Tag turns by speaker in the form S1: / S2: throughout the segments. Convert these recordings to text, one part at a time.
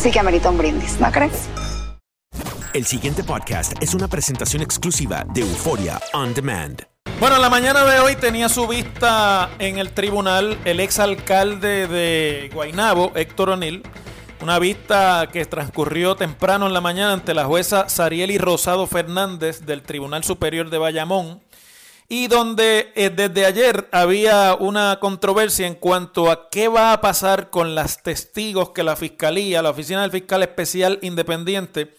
S1: sí que amerita un brindis, ¿no crees?
S2: El siguiente podcast es una presentación exclusiva de Euforia On Demand.
S3: Bueno, en la mañana de hoy tenía su vista en el tribunal el exalcalde de Guaynabo, Héctor O'Neill. Una vista que transcurrió temprano en la mañana ante la jueza Sarieli Rosado Fernández del Tribunal Superior de Bayamón. Y donde eh, desde ayer había una controversia en cuanto a qué va a pasar con las testigos que la Fiscalía, la Oficina del Fiscal Especial Independiente,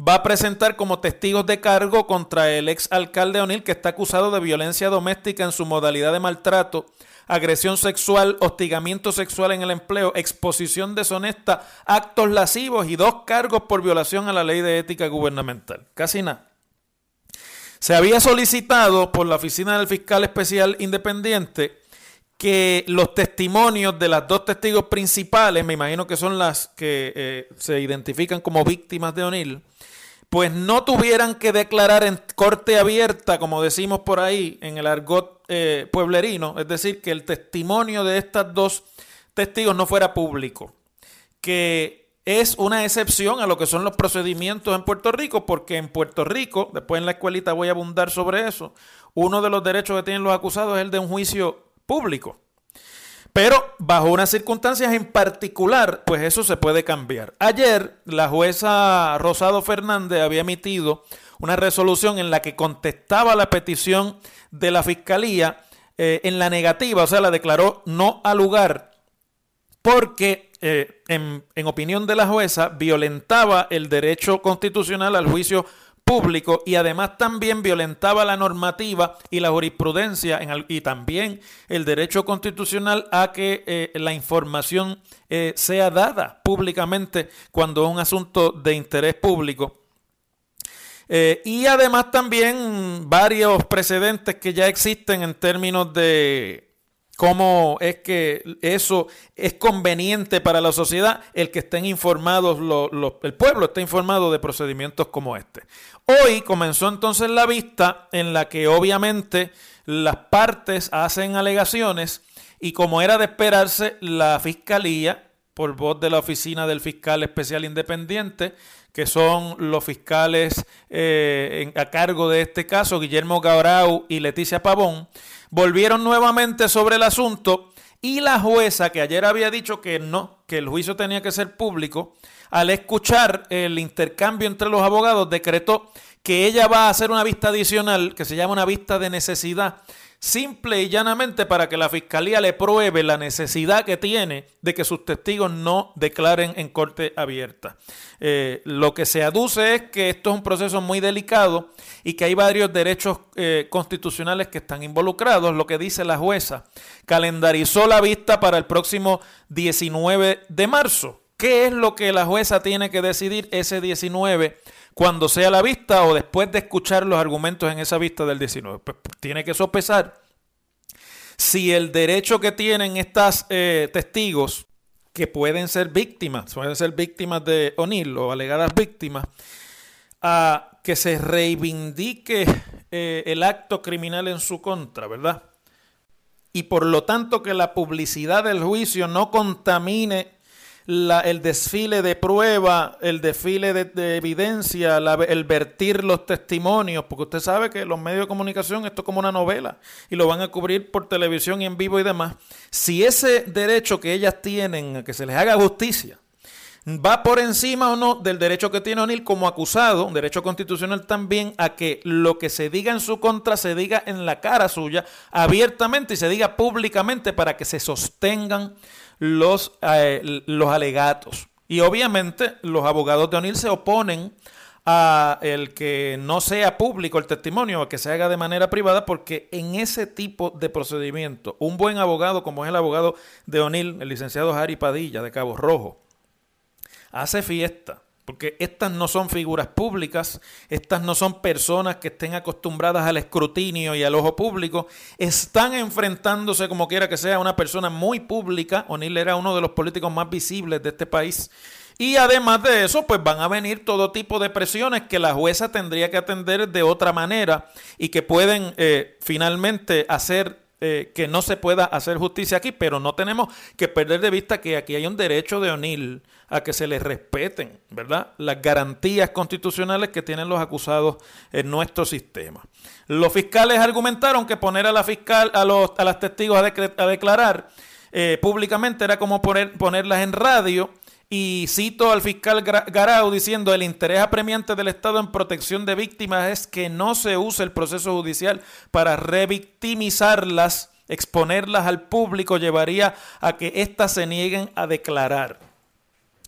S3: va a presentar como testigos de cargo contra el ex alcalde O'Neill que está acusado de violencia doméstica en su modalidad de maltrato, agresión sexual, hostigamiento sexual en el empleo, exposición deshonesta, actos lascivos y dos cargos por violación a la ley de ética gubernamental. Casi nada. Se había solicitado por la Oficina del Fiscal Especial Independiente que los testimonios de las dos testigos principales, me imagino que son las que eh, se identifican como víctimas de O'Neill, pues no tuvieran que declarar en corte abierta, como decimos por ahí en el argot eh, pueblerino, es decir, que el testimonio de estas dos testigos no fuera público, que es una excepción a lo que son los procedimientos en Puerto Rico, porque en Puerto Rico, después en la escuelita voy a abundar sobre eso, uno de los derechos que tienen los acusados es el de un juicio público. Pero bajo unas circunstancias en particular, pues eso se puede cambiar. Ayer la jueza Rosado Fernández había emitido una resolución en la que contestaba la petición de la fiscalía eh, en la negativa, o sea, la declaró no al lugar, porque eh, en, opinión de la jueza violentaba el derecho constitucional al juicio público y además también violentaba la normativa y la jurisprudencia y también el derecho constitucional a que eh, la información eh, sea dada públicamente cuando es un asunto de interés público. Y además también varios precedentes que ya existen en términos de cómo es que eso es conveniente para la sociedad, el que estén informados, el pueblo esté informado de procedimientos como este. Hoy comenzó entonces la vista en la que obviamente las partes hacen alegaciones y como era de esperarse, la fiscalía, por voz de la oficina del fiscal especial independiente, que son los fiscales eh, a cargo de este caso, Guillermo Gaurau y Leticia Pavón, volvieron nuevamente sobre el asunto y la jueza, que ayer había dicho que no, que el juicio tenía que ser público, al escuchar el intercambio entre los abogados, decretó que ella va a hacer una vista adicional, que se llama una vista de necesidad, simple y llanamente para que la fiscalía le pruebe la necesidad que tiene de que sus testigos no declaren en corte abierta. Eh, lo que se aduce es que esto es un proceso muy delicado y que hay varios derechos eh, constitucionales que están involucrados. Lo que dice la jueza, calendarizó la vista para el próximo 19 de marzo. ¿Qué es lo que la jueza tiene que decidir ese 19 cuando sea la vista o después de escuchar los argumentos en esa vista del 19? Pues tiene que sopesar si el derecho que tienen estas eh, testigos, que pueden ser víctimas, pueden ser víctimas de O'Neill o alegadas víctimas, a que se reivindique eh, el acto criminal en su contra, ¿verdad? Y por lo tanto que la publicidad del juicio no contamine la- el desfile de prueba, el desfile de, de evidencia, la- el vertir los testimonios, porque usted sabe que los medios de comunicación esto es como una novela y lo van a cubrir por televisión y en vivo y demás. Si ese derecho que ellas tienen a que se les haga justicia va por encima o no del derecho que tiene O'Neill como acusado, un derecho constitucional también, a que lo que se diga en su contra se diga en la cara suya, abiertamente y se diga públicamente para que se sostengan los, eh, los alegatos. Y obviamente los abogados de O'Neill se oponen a el que no sea público el testimonio o que se haga de manera privada, porque en ese tipo de procedimiento, un buen abogado como es el abogado de O'Neill, el licenciado Harry Padilla de Cabo Rojo, hace fiesta. Porque estas no son figuras públicas, estas no son personas que estén acostumbradas al escrutinio y al ojo público, están enfrentándose como quiera que sea una persona muy pública. O'Neill era uno de los políticos más visibles de este país y además de eso, pues van a venir todo tipo de presiones que la jueza tendría que atender de otra manera y que pueden eh, finalmente hacer eh, que no se pueda hacer justicia aquí, pero no tenemos que perder de vista que aquí hay un derecho de O'Neill a que se les respeten, ¿verdad? Las garantías constitucionales que tienen los acusados en nuestro sistema. Los fiscales argumentaron que poner a la fiscal, a, los, a las testigos a, declarar eh, públicamente era como poner, ponerlas en radio y cito al fiscal Garau diciendo, el interés apremiante del Estado en protección de víctimas es que no se use el proceso judicial para revictimizarlas, exponerlas al público llevaría a que éstas se nieguen a declarar.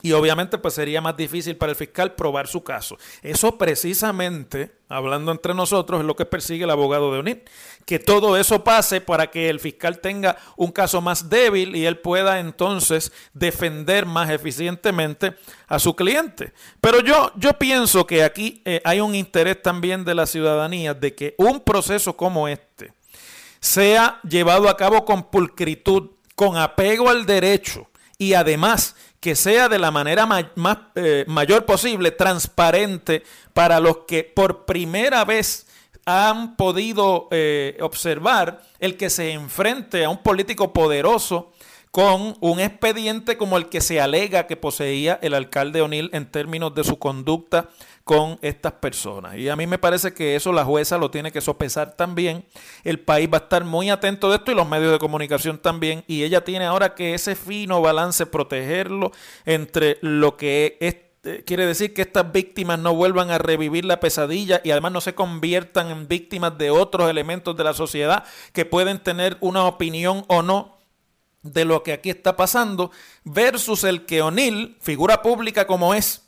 S3: Y obviamente pues sería más difícil para el fiscal probar su caso. Eso precisamente, hablando entre nosotros, es lo que persigue el abogado de UNIT. Que todo eso pase para que el fiscal tenga un caso más débil y él pueda entonces defender más eficientemente a su cliente. Pero yo, yo pienso que aquí eh, hay un interés también de la ciudadanía de que un proceso como este sea llevado a cabo con pulcritud, con apego al derecho y además que sea de la manera más, eh, mayor posible, transparente, para los que por primera vez han podido eh, observar el que se enfrente a un político poderoso con un expediente como el que se alega que poseía el alcalde O'Neill en términos de su conducta con estas personas. Y a mí me parece que eso la jueza lo tiene que sopesar también. El país va a estar muy atento de esto y los medios de comunicación también. Y ella tiene ahora que ese fino balance protegerlo entre lo que eh, quiere decir que estas víctimas no vuelvan a revivir la pesadilla y además no se conviertan en víctimas de otros elementos de la sociedad que pueden tener una opinión o no de lo que aquí está pasando, versus el que O'Neill, figura pública como es,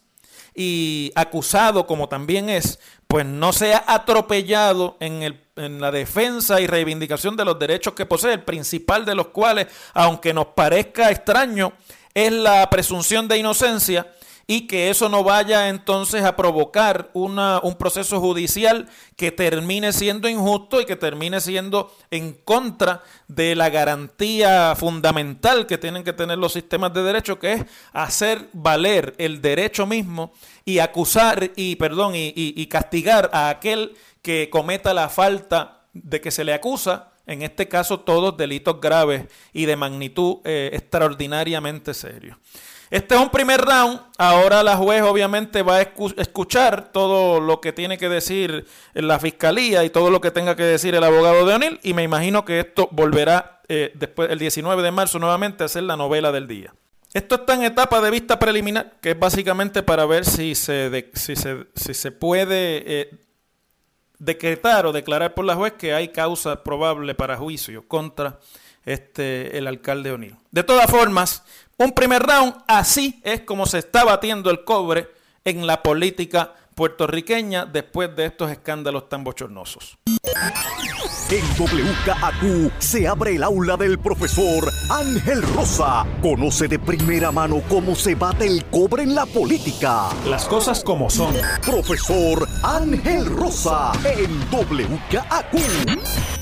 S3: y acusado como también es, pues no sea atropellado en, el, en la defensa y reivindicación de los derechos que posee, el principal de los cuales, aunque nos parezca extraño, es la presunción de inocencia y que eso no vaya entonces a provocar una, un proceso judicial que termine siendo injusto y que termine siendo en contra de la garantía fundamental que tienen que tener los sistemas de derecho, que es hacer valer el derecho mismo y acusar y, perdón, y, y, castigar a aquel que cometa la falta de que se le acusa, en este caso todos delitos graves y de magnitud eh, extraordinariamente serios. Este es un primer round. Ahora la juez obviamente va a escuchar todo lo que tiene que decir la fiscalía y todo lo que tenga que decir el abogado de O'Neill. Y me imagino que esto volverá eh, después el 19 de marzo nuevamente a ser la novela del día. Esto está en etapa de vista preliminar, que es básicamente para ver si se, si se, puede eh, decretar o declarar por la juez que hay causa probable para juicio contra este, el alcalde O'Neill. De todas formas, un primer round, así es como se está batiendo el cobre en la política puertorriqueña después de estos escándalos tan bochornosos.
S4: En WKAQ se abre el aula del profesor Ángel Rosa. Conoce de primera mano cómo se bate el cobre en la política.
S3: Las cosas como son.
S4: Profesor Ángel Rosa en WKAQ.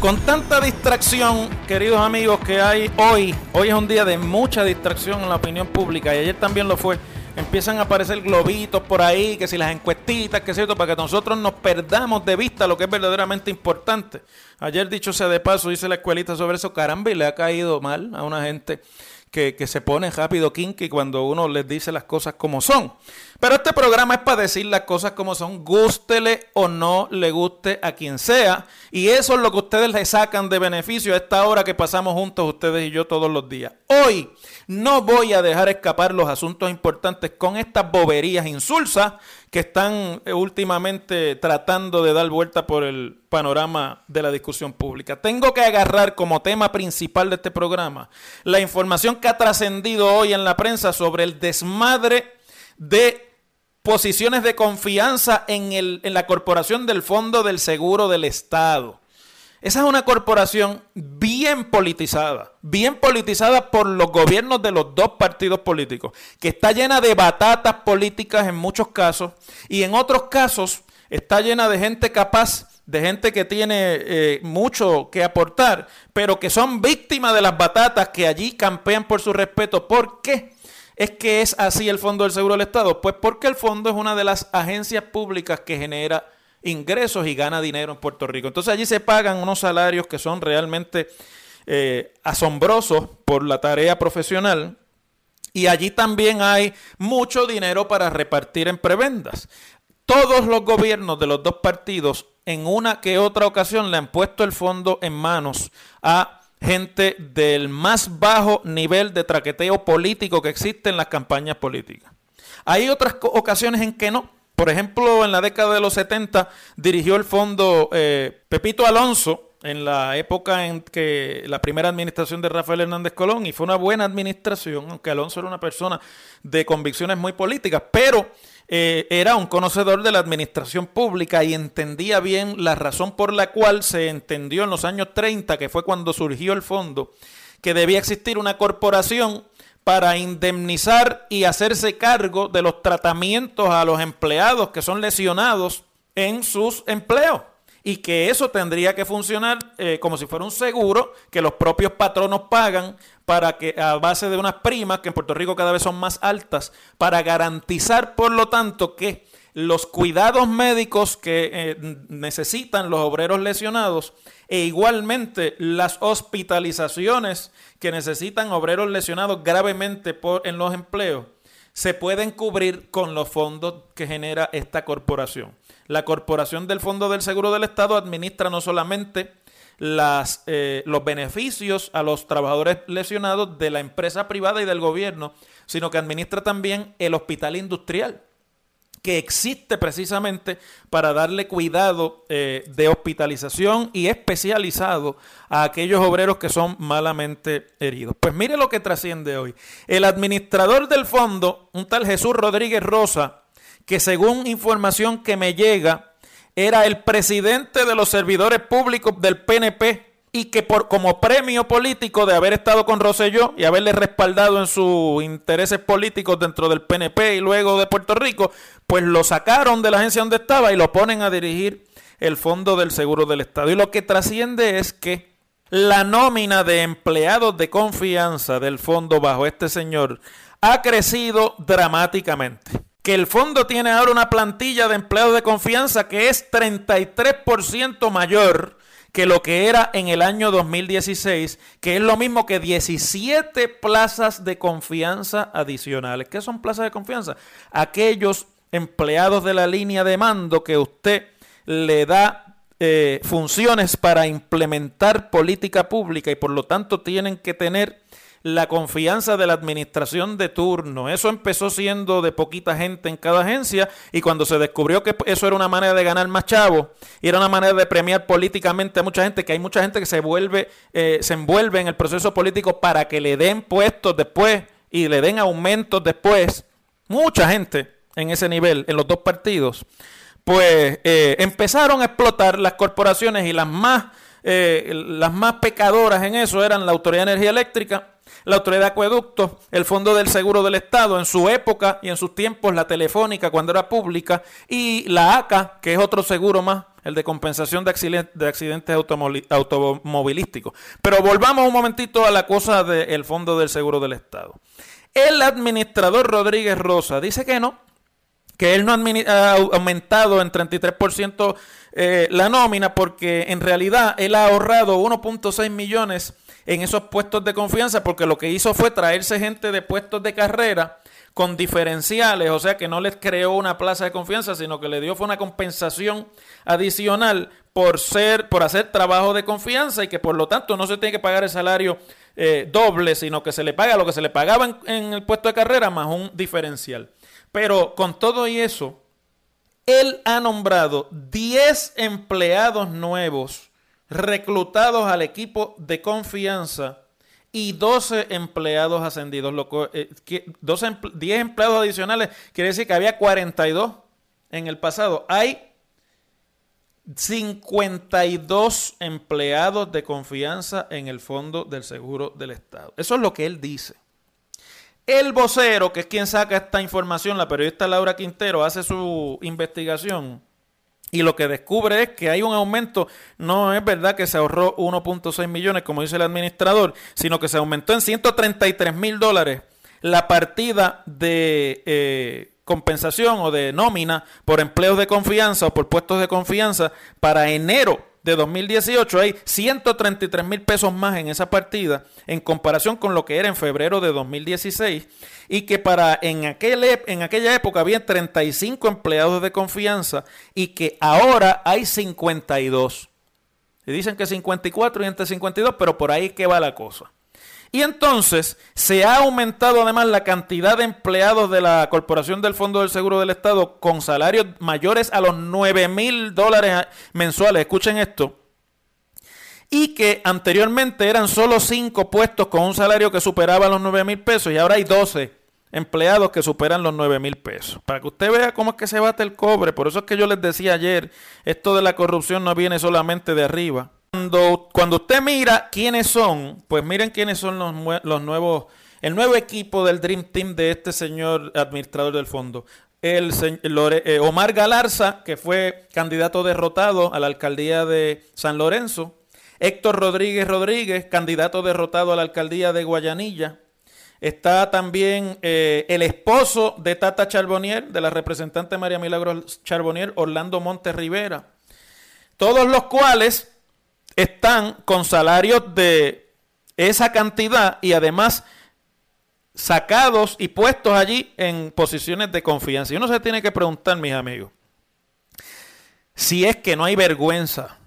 S3: Con tanta distracción, queridos amigos, que hay hoy, hoy es un día de mucha distracción en la opinión pública y ayer también lo fue. Empiezan a aparecer globitos por ahí, que si las encuestitas, que cierto, para que nosotros nos perdamos de vista lo que es verdaderamente importante. Ayer, dicho sea de paso, dice la escuelita sobre eso, caramba, y le ha caído mal a una gente que, que se pone rápido kinky cuando uno les dice las cosas como son. Pero este programa es para decir las cosas como son, gústele o no le guste a quien sea. Y eso es lo que ustedes le sacan de beneficio a esta hora que pasamos juntos ustedes y yo todos los días. Hoy no voy a dejar escapar los asuntos importantes con estas boberías insulsas que están eh, últimamente tratando de dar vuelta por el panorama de la discusión pública. Tengo que agarrar como tema principal de este programa la información que ha trascendido hoy en la prensa sobre el desmadre de posiciones de confianza en, el, en la corporación del Fondo del Seguro del Estado. Esa es una corporación bien politizada, bien politizada por los gobiernos de los dos partidos políticos, que está llena de batatas políticas en muchos casos y en otros casos está llena de gente capaz, de gente que tiene eh, mucho que aportar, pero que son víctimas de las batatas que allí campean por su respeto. ¿Por qué? Es que es así el Fondo del Seguro del Estado? Pues porque el fondo es una de las agencias públicas que genera ingresos y gana dinero en Puerto Rico. Entonces allí se pagan unos salarios que son realmente eh, asombrosos por la tarea profesional. Y allí también hay mucho dinero para repartir en prebendas. Todos los gobiernos de los dos partidos en una que otra ocasión le han puesto el fondo en manos a gente del más bajo nivel de traqueteo político que existe en las campañas políticas. Hay otras ocasiones en que no. Por ejemplo, en la década de los 70 dirigió el fondo eh, Pepito Alonso en la época en que la primera administración de Rafael Hernández Colón y fue una buena administración, aunque Alonso era una persona de convicciones muy políticas, pero eh, era un conocedor de la administración pública y entendía bien la razón por la cual se entendió en los años 30, que fue cuando surgió el fondo, que debía existir una corporación para indemnizar y hacerse cargo de los tratamientos a los empleados que son lesionados en sus empleos y que eso tendría que funcionar eh, como si fuera un seguro que los propios patronos pagan para que a base de unas primas que en Puerto Rico cada vez son más altas para garantizar por lo tanto que los cuidados médicos que eh, necesitan los obreros lesionados e igualmente las hospitalizaciones que necesitan obreros lesionados gravemente por, en los empleos se pueden cubrir con los fondos que genera esta corporación. La corporación del Fondo del Seguro del Estado administra no solamente eh, los beneficios a los trabajadores lesionados de la empresa privada y del gobierno, sino que administra también el hospital industrial que existe precisamente para darle cuidado eh, de hospitalización y especializado a aquellos obreros que son malamente heridos. Pues mire lo que trasciende hoy. El administrador del fondo, un tal Jesús Rodríguez Rosa, que según información que me llega, era el presidente de los servidores públicos del PNP y que por, como premio político de haber estado con Rosselló y haberle respaldado en sus intereses políticos dentro del PNP y luego de Puerto Rico, pues lo sacaron de la agencia donde estaba y lo ponen a dirigir el Fondo del Seguro del Estado. Y lo que trasciende es que la nómina de empleados de confianza del fondo bajo este señor ha crecido dramáticamente que el fondo tiene ahora una plantilla de empleados de confianza que es 33% mayor que lo que era en el año 2016, que es lo mismo que 17 plazas de confianza adicionales. ¿Qué son plazas de confianza? Aquellos empleados de la línea de mando que usted le da eh, funciones para implementar política pública y por lo tanto tienen que tener la confianza de la administración de turno. Eso empezó siendo de poquita gente en cada agencia y cuando se descubrió que eso era una manera de ganar más chavos y era una manera de premiar políticamente a mucha gente, que hay mucha gente que se vuelve, eh, se envuelve en el proceso político para que le den puestos después y le den aumentos después. Mucha gente en ese nivel, en los dos partidos, pues eh, empezaron a explotar las corporaciones y las más, eh, las más pecadoras en eso eran la Autoridad de Energía Eléctrica la Autoridad de Acueductos, el Fondo del Seguro del Estado, en su época y en sus tiempos la Telefónica cuando era pública, y la ACA, que es otro seguro más, el de compensación de accidentes, de accidentes automovilísticos. Pero volvamos un momentito a la cosa del Fondo del Seguro del Estado. El administrador Rodríguez Rosa dice que no, que él no ha aumentado en 33% eh, la nómina porque en realidad él ha ahorrado 1.6 millones en esos puestos de confianza porque lo que hizo fue traerse gente de puestos de carrera con diferenciales, o sea que no les creó una plaza de confianza, sino que le dio fue una compensación adicional por ser, por hacer trabajo de confianza y que por lo tanto no se tiene que pagar el salario eh, doble, sino que se le paga lo que se le pagaba en, en el puesto de carrera más un diferencial. Pero con todo y eso, él ha nombrado 10 empleados nuevos reclutados al equipo de confianza y 12 empleados ascendidos. Lo, eh, 12, 10 empleados adicionales quiere decir que había 42 en el pasado. Hay 52 empleados de confianza en el Fondo del Seguro del Estado. Eso es lo que él dice. El vocero, que es quien saca esta información, la periodista Laura Quintero, hace su investigación y lo que descubre es que hay un aumento, no es verdad que se ahorró 1.6 millones, como dice el administrador, sino que se aumentó en 133 mil dólares la partida de eh, compensación o de nómina por empleos de confianza o por puestos de confianza para enero de 2018 hay 133 mil pesos más en esa partida en comparación con lo que era en febrero de 2016 y que para en, aquel, en aquella época había 35 empleados de confianza y que ahora hay 52. Y dicen que 54 y entre 52, pero por ahí que va la cosa. Y entonces se ha aumentado además la cantidad de empleados de la Corporación del Fondo del Seguro del Estado con salarios mayores a los 9 mil dólares mensuales. Escuchen esto. Y que anteriormente eran solo 5 puestos con un salario que superaba los 9 mil pesos y ahora hay 12 empleados que superan los 9 mil pesos. Para que usted vea cómo es que se bate el cobre. Por eso es que yo les decía ayer, esto de la corrupción no viene solamente de arriba. Cuando, usted mira quiénes son, pues miren quiénes son los, nuevos, el nuevo equipo del Dream Team de este señor administrador del fondo. El, eh, Omar Galarza, que fue candidato derrotado a la alcaldía de San Lorenzo. Héctor Rodríguez Rodríguez, candidato derrotado a la alcaldía de Guayanilla. Está también eh, el esposo de Tata Charbonnier, de la representante María Milagros Charbonnier, Orlando Monte Rivera. Todos los cuales están con salarios de esa cantidad y además sacados y puestos allí en posiciones de confianza. Y uno se tiene que preguntar, mis amigos, si es que no hay vergüenza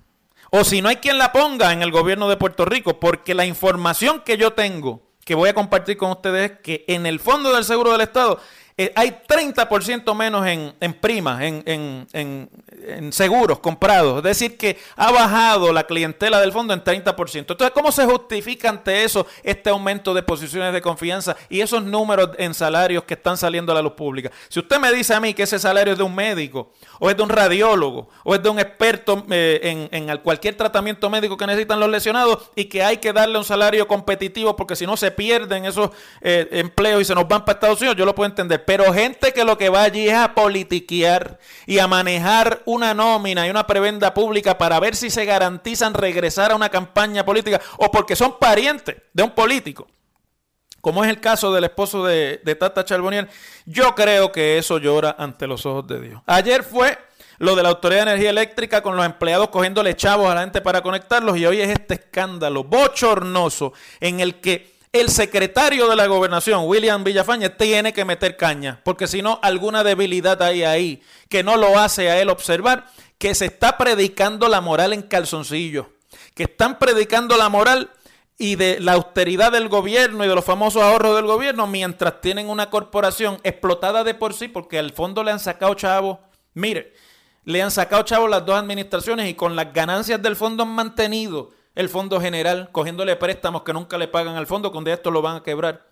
S3: o si no hay quien la ponga en el gobierno de Puerto Rico, porque la información que yo tengo, que voy a compartir con ustedes, es que en el Fondo del Seguro del Estado eh, hay 30% menos en, en primas, en, en, en, seguros comprados. Es decir, que ha bajado la clientela del fondo en 30%. Entonces, ¿cómo se justifica ante eso este aumento de posiciones de confianza y esos números en salarios que están saliendo a la luz pública? Si usted me dice a mí que ese salario es de un médico, o es de un radiólogo, o es de un experto eh, en, cualquier tratamiento médico que necesitan los lesionados y que hay que darle un salario competitivo porque si no se pierden esos eh, empleos y se nos van para Estados Unidos, yo lo puedo entender pero gente que lo que va allí es a politiquear y a manejar una nómina y una prebenda pública para ver si se garantizan regresar a una campaña política o porque son parientes de un político, como es el caso del esposo de, Tata Charbonnier, yo creo que eso llora ante los ojos de Dios. Ayer fue lo de la Autoridad de Energía Eléctrica con los empleados cogiéndole chavos a la gente para conectarlos y hoy es este escándalo bochornoso en el que el secretario de la gobernación, William Villafañe, tiene que meter caña, porque si no, alguna debilidad hay ahí que no lo hace a él observar que se está predicando la moral en calzoncillo, que están predicando la moral y de la austeridad del gobierno y de los famosos ahorros del gobierno mientras tienen una corporación explotada de por sí porque al fondo le han sacado chavos. Mire, le han sacado chavos las dos administraciones y con las ganancias del fondo han mantenido el Fondo General, cogiéndole préstamos que nunca le pagan al fondo, cuando esto lo van a quebrar.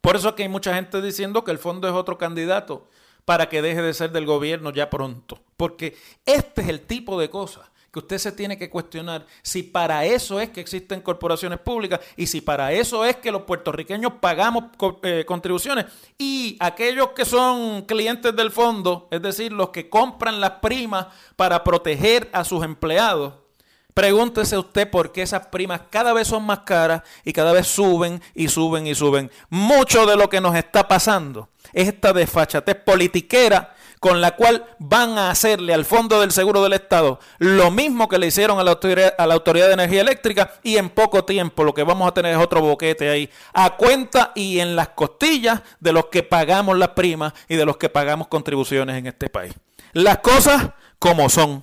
S3: Por eso es que hay mucha gente diciendo que el fondo es otro candidato para que deje de ser del gobierno ya pronto. Porque este es el tipo de cosas que usted se tiene que cuestionar si para eso es que existen corporaciones públicas y si para eso es que los puertorriqueños pagamos eh, contribuciones y aquellos que son clientes del fondo, es decir, los que compran las primas para proteger a sus empleados, Pregúntese usted por qué esas primas cada vez son más caras y cada vez suben y suben y suben. Mucho de lo que nos está pasando es esta desfachatez politiquera con la cual van a hacerle al Fondo del Seguro del Estado lo mismo que le hicieron a la Autoridad, de Energía Eléctrica y en poco tiempo lo que vamos a tener es otro boquete ahí a cuenta y en las costillas de los que pagamos las primas y de los que pagamos contribuciones en este país. Las cosas como son.